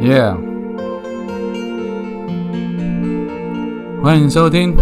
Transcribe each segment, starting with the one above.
Yeah，欢迎收听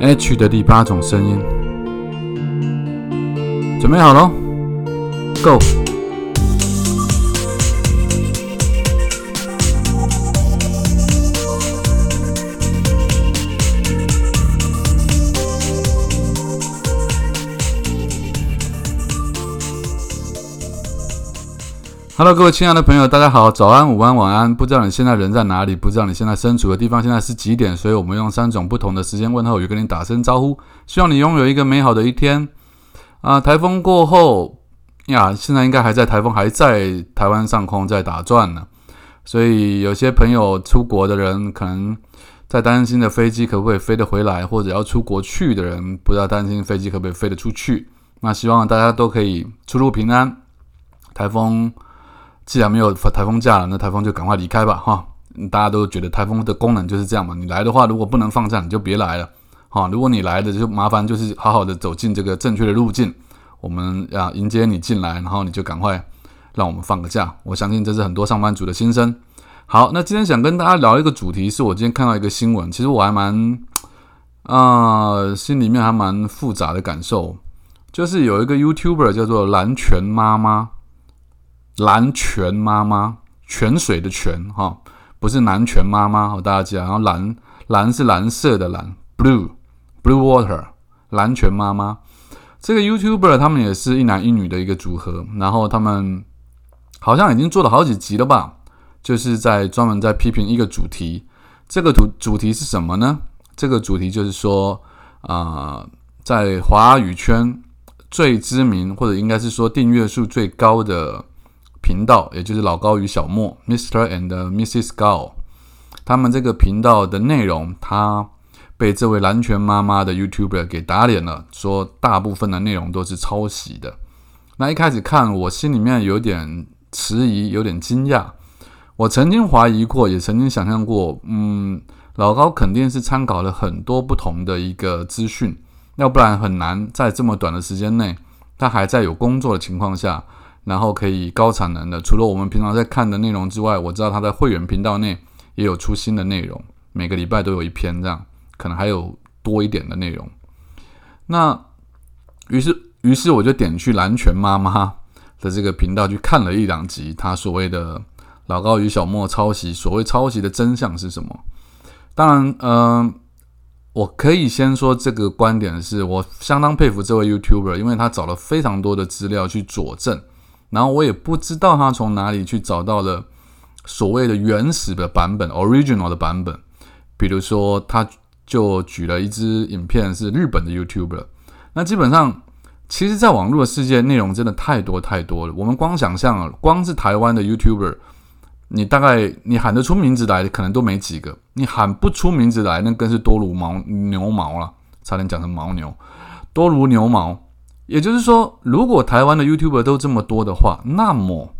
H 的第八种声音，准备好了，Go。，Go！Hello，各位亲爱的朋友，大家好，早安、午安、晚安。不知道你现在人在哪里，不知道你现在身处的地方现在是几点，所以我们用三种不同的时间问候语跟你打声招呼。希望你拥有一个美好的一天。啊，台风过后呀，现在应该还在台风还在台湾上空在打转呢，所以有些朋友出国的人可能在担心的飞机可不可以飞得回来，或者要出国去的人不知道担心飞机可不可以飞得出去。那希望大家都可以出入平安。台风。既然没有台风假了，那台风就赶快离开吧，哈！大家都觉得台风的功能就是这样嘛。你来的话，如果不能放假，你就别来了，哈！如果你来的就麻烦，就是好好的走进这个正确的路径，我们啊迎接你进来，然后你就赶快让我们放个假。我相信这是很多上班族的心声。好，那今天想跟大家聊一个主题，是我今天看到一个新闻，其实我还蛮啊，心里面还蛮复杂的感受，就是有一个 YouTuber 叫做蓝泉妈妈。蓝泉妈妈，泉水的泉哈，不是南泉妈妈，好大家记得。然后蓝蓝是蓝色的蓝，blue blue water，蓝泉妈妈。这个 YouTuber 他们也是一男一女的一个组合，然后他们好像已经做了好几集了吧，就是在专门在批评一个主题。这个主主题是什么呢？这个主题就是说啊，在华语圈最知名，或者应该是说订阅数最高的。频道，也就是老高与小莫，Mr. and Mrs. Gao，他们这个频道的内容，他被这位蓝拳妈妈的 YouTuber 给打脸了，说大部分的内容都是抄袭的。那一开始看，我心里面有点迟疑，有点惊讶。我曾经怀疑过，也曾经想象过，嗯，老高肯定是参考了很多不同的一个资讯，要不然很难在这么短的时间内，他还在有工作的情况下。然后可以高产能的，除了我们平常在看的内容之外，我知道他在会员频道内也有出新的内容，每个礼拜都有一篇这样，可能还有多一点的内容。那于是，于是我就点去蓝泉妈妈的这个频道去看了一两集，他所谓的老高与小莫抄袭，所谓抄袭的真相是什么？当然，嗯，我可以先说这个观点是我相当佩服这位 YouTuber，因为他找了非常多的资料去佐证。然后我也不知道他从哪里去找到了所谓的原始的版本 （original 的版本）。比如说，他就举了一支影片，是日本的 YouTuber。那基本上，其实，在网络的世界，内容真的太多太多了。我们光想象，光是台湾的 YouTuber，你大概你喊得出名字来的，可能都没几个。你喊不出名字来，那更是多如毛牛毛了，差点讲成牦牛，多如牛毛。也就是说，如果台湾的 YouTuber 都这么多的话，那么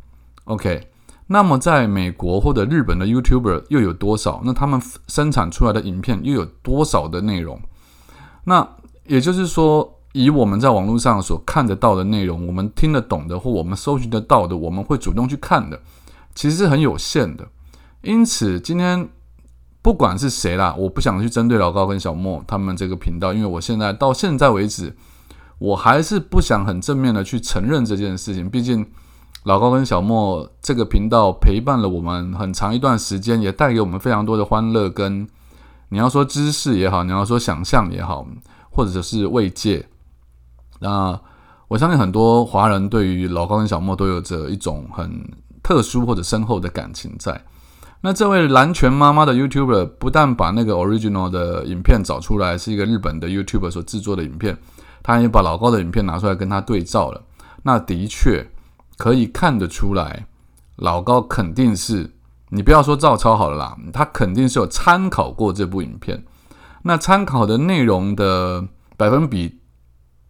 OK，那么在美国或者日本的 YouTuber 又有多少？那他们生产出来的影片又有多少的内容？那也就是说，以我们在网络上所看得到的内容，我们听得懂的或我们搜寻得到的，我们会主动去看的，其实是很有限的。因此，今天不管是谁啦，我不想去针对老高跟小莫他们这个频道，因为我现在到现在为止。我还是不想很正面的去承认这件事情，毕竟老高跟小莫这个频道陪伴了我们很长一段时间，也带给我们非常多的欢乐，跟你要说知识也好，你要说想象也好，或者是慰藉。那我相信很多华人对于老高跟小莫都有着一种很特殊或者深厚的感情在。那这位蓝泉妈妈的 YouTuber 不但把那个 original 的影片找出来，是一个日本的 YouTuber 所制作的影片。他也把老高的影片拿出来跟他对照了，那的确可以看得出来，老高肯定是你不要说照抄好了啦，他肯定是有参考过这部影片。那参考的内容的百分比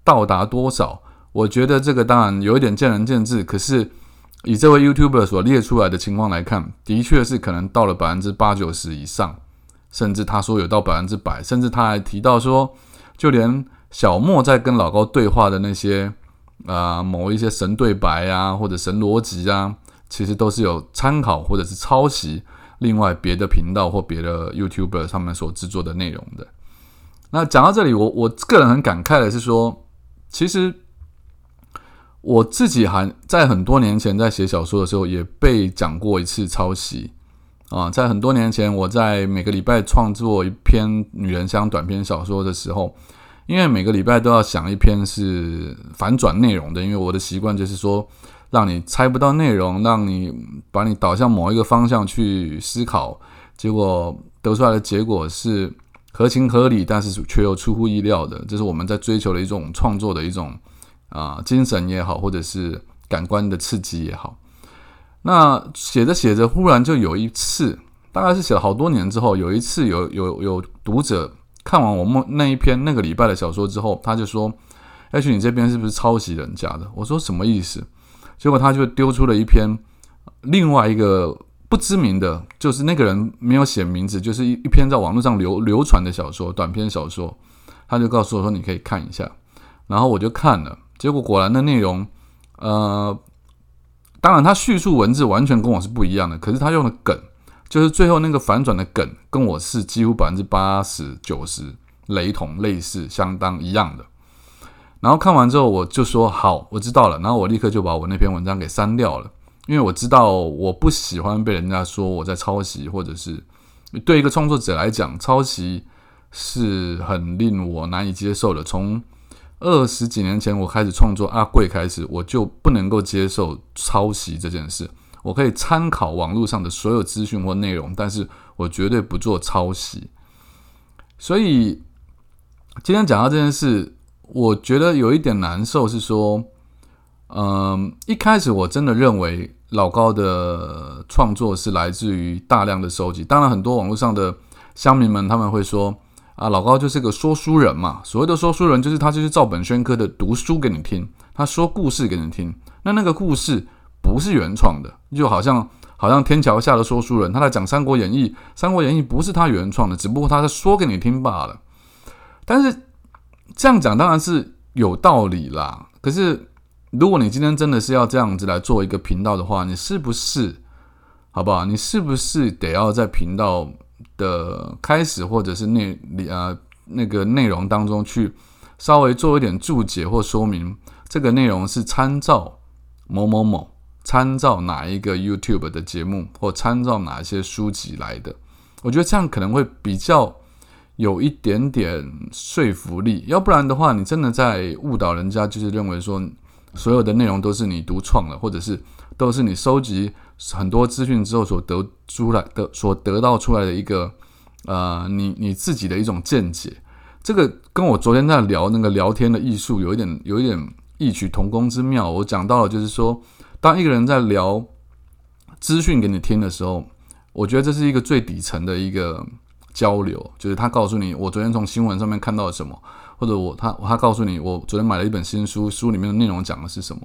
到达多少？我觉得这个当然有一点见仁见智。可是以这位 YouTuber 所列出来的情况来看，的确是可能到了百分之八九十以上，甚至他说有到百分之百，甚至他还提到说，就连。小莫在跟老高对话的那些啊，某一些神对白啊，或者神逻辑啊，其实都是有参考或者是抄袭另外别的频道或别的 YouTuber 他们所制作的内容的。那讲到这里，我我个人很感慨的是说，其实我自己还在很多年前在写小说的时候也被讲过一次抄袭啊，在很多年前我在每个礼拜创作一篇女人香短篇小说的时候，因为每个礼拜都要想一篇是反转内容的，因为我的习惯就是说。让你猜不到内容，让你把你导向某一个方向去思考，结果得出来的结果是合情合理，但是却又出乎意料的。这是我们在追求的一种创作的一种啊精神也好，或者是感官的刺激也好。那写着写着，忽然就有一次，大概是写了好多年之后，有一次有有有读者看完我梦那一篇那个礼拜的小说之后，他就说：“H，你这边是不是抄袭人家的？”我说：“什么意思？”结果他就丢出了一篇另外一个不知名的，就是那个人没有写名字，就是一一篇在网络上流流传的小说，短篇小说。他就告诉我说：“你可以看一下。”然后我就看了，结果果然的内容，呃，当然他叙述文字完全跟我是不一样的，可是他用的梗，就是最后那个反转的梗，跟我是几乎百分之八十九十雷同、类似、相当一样的。然后看完之后，我就说好，我知道了。然后我立刻就把我那篇文章给删掉了，因为我知道我不喜欢被人家说我在抄袭，或者是对一个创作者来讲，抄袭是很令我难以接受的。从二十几年前我开始创作阿贵开始，我就不能够接受抄袭这件事。我可以参考网络上的所有资讯或内容，但是我绝对不做抄袭。所以今天讲到这件事。我觉得有一点难受，是说，嗯，一开始我真的认为老高的创作是来自于大量的收集。当然，很多网络上的乡民们他们会说，啊，老高就是个说书人嘛。所谓的说书人，就是他就是照本宣科的读书给你听，他说故事给你听。那那个故事不是原创的，就好像好像天桥下的说书人，他在讲《三国演义》，《三国演义》不是他原创的，只不过他在说给你听罢了。但是。这样讲当然是有道理啦。可是，如果你今天真的是要这样子来做一个频道的话，你是不是好不好？你是不是得要在频道的开始或者是内里啊那个内容当中去稍微做一点注解或说明，这个内容是参照某某某，参照哪一个 YouTube 的节目或参照哪一些书籍来的？我觉得这样可能会比较。有一点点说服力，要不然的话，你真的在误导人家，就是认为说所有的内容都是你独创的，或者是都是你收集很多资讯之后所得出来的、所得到出来的一个呃，你你自己的一种见解。这个跟我昨天在聊那个聊天的艺术有一点有一点异曲同工之妙。我讲到了，就是说，当一个人在聊资讯给你听的时候，我觉得这是一个最底层的一个。交流就是他告诉你，我昨天从新闻上面看到了什么，或者我他他告诉你，我昨天买了一本新书，书里面的内容讲的是什么，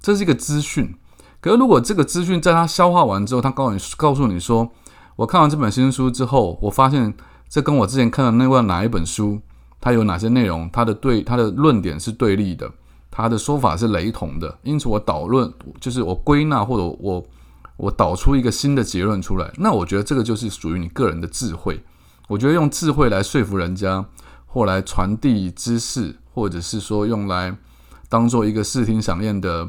这是一个资讯。可是如果这个资讯在他消化完之后，他告诉你告诉你说，我看完这本新书之后，我发现这跟我之前看的那段哪一本书，它有哪些内容，它的对它的论点是对立的，他的说法是雷同的，因此我导论就是我归纳或者我。我导出一个新的结论出来，那我觉得这个就是属于你个人的智慧。我觉得用智慧来说服人家，或来传递知识，或者是说用来当做一个视听响应的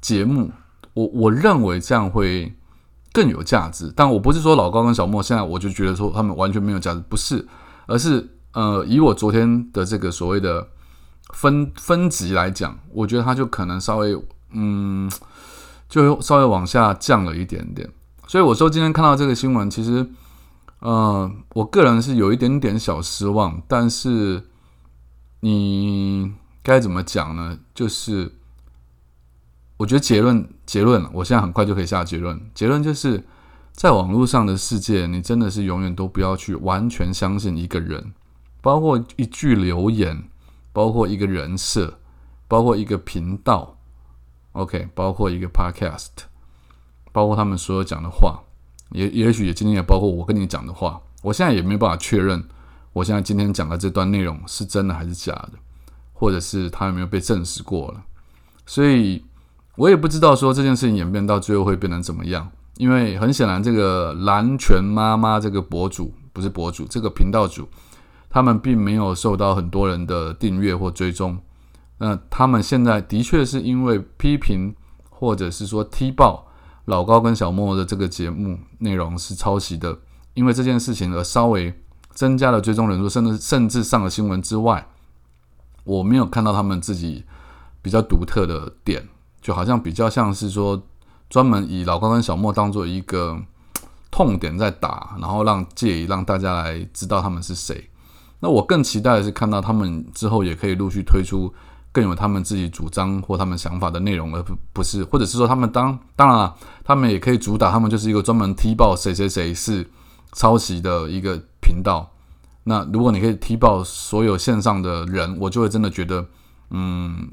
节目，我我认为这样会更有价值。但我不是说老高跟小莫现在我就觉得说他们完全没有价值，不是，而是呃，以我昨天的这个所谓的分分级来讲，我觉得他就可能稍微嗯。就稍微往下降了一点点，所以我说今天看到这个新闻，其实，呃，我个人是有一点点小失望。但是你该怎么讲呢？就是我觉得结论结论，我现在很快就可以下结论。结论就是在网络上的世界，你真的是永远都不要去完全相信一个人，包括一句留言，包括一个人设，包括一个频道。OK，包括一个 Podcast，包括他们所有讲的话，也也许也今天也包括我跟你讲的话，我现在也没有办法确认，我现在今天讲的这段内容是真的还是假的，或者是他有没有被证实过了。所以，我也不知道说这件事情演变到最后会变成怎么样，因为很显然，这个蓝泉妈妈这个博主不是博主，这个频道主，他们并没有受到很多人的订阅或追踪。那他们现在的确是因为批评或者是说踢爆老高跟小莫的这个节目内容是抄袭的，因为这件事情而稍微增加了追踪人数，甚至甚至上了新闻之外，我没有看到他们自己比较独特的点。就好像比较像是说，专门以老高跟小莫当做一个痛点在打，然后让介意让大家来知道他们是谁。那我更期待的是看到他们之后也可以陆续推出更有他们自己主张或他们想法的内容，而不不是，或者是说他们当当然了，他们也可以主打他们就是一个专门踢爆谁谁谁是抄袭的一个频道。那如果你可以踢爆所有线上的人，我就会真的觉得，嗯。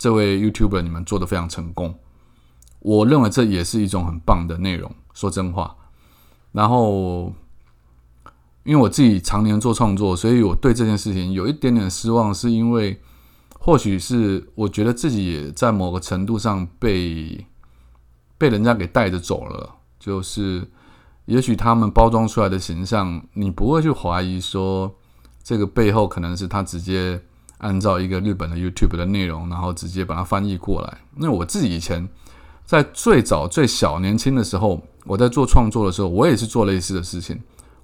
这位 YouTuber，你们做的非常成功，我认为这也是一种很棒的内容。说真话，然后因为我自己常年做创作，所以我对这件事情有一点点失望，是因为或许是我觉得自己也在某个程度上被被人家给带着走了。就是也许他们包装出来的形象，你不会去怀疑说这个背后可能是他直接。按照一个日本的 YouTube 的内容，然后直接把它翻译过来。那我自己以前在最早最小年轻的时候，我在做创作的时候，我也是做类似的事情。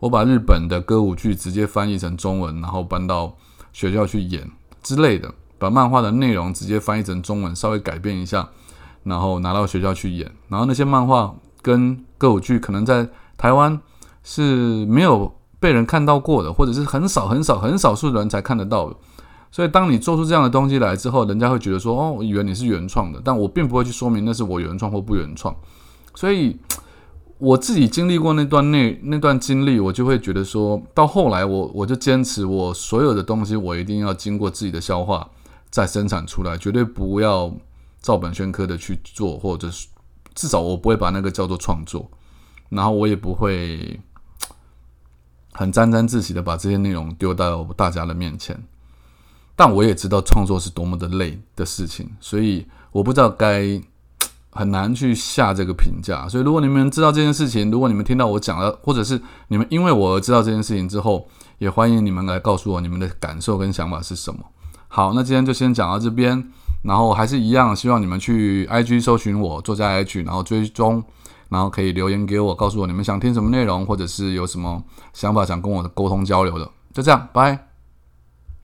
我把日本的歌舞剧直接翻译成中文，然后搬到学校去演之类的。把漫画的内容直接翻译成中文，稍微改变一下，然后拿到学校去演。然后那些漫画跟歌舞剧可能在台湾是没有被人看到过的，或者是很少很少很少数的人才看得到的。所以，当你做出这样的东西来之后，人家会觉得说：“哦，以为你是原创的。”但我并不会去说明那是我原创或不原创。所以，我自己经历过那段那那段经历，我就会觉得说，到后来，我我就坚持，我所有的东西，我一定要经过自己的消化再生产出来，绝对不要照本宣科的去做，或者是至少我不会把那个叫做创作，然后我也不会很沾沾自喜的把这些内容丢到大家的面前。但我也知道创作是多么的累的事情，所以我不知道该很难去下这个评价。所以如果你们知道这件事情，如果你们听到我讲了，或者是你们因为我而知道这件事情之后，也欢迎你们来告诉我你们的感受跟想法是什么。好，那今天就先讲到这边，然后还是一样，希望你们去 IG 搜寻我作家 H，然后追踪，然后可以留言给我，告诉我你们想听什么内容，或者是有什么想法想跟我沟通交流的。就这样，拜。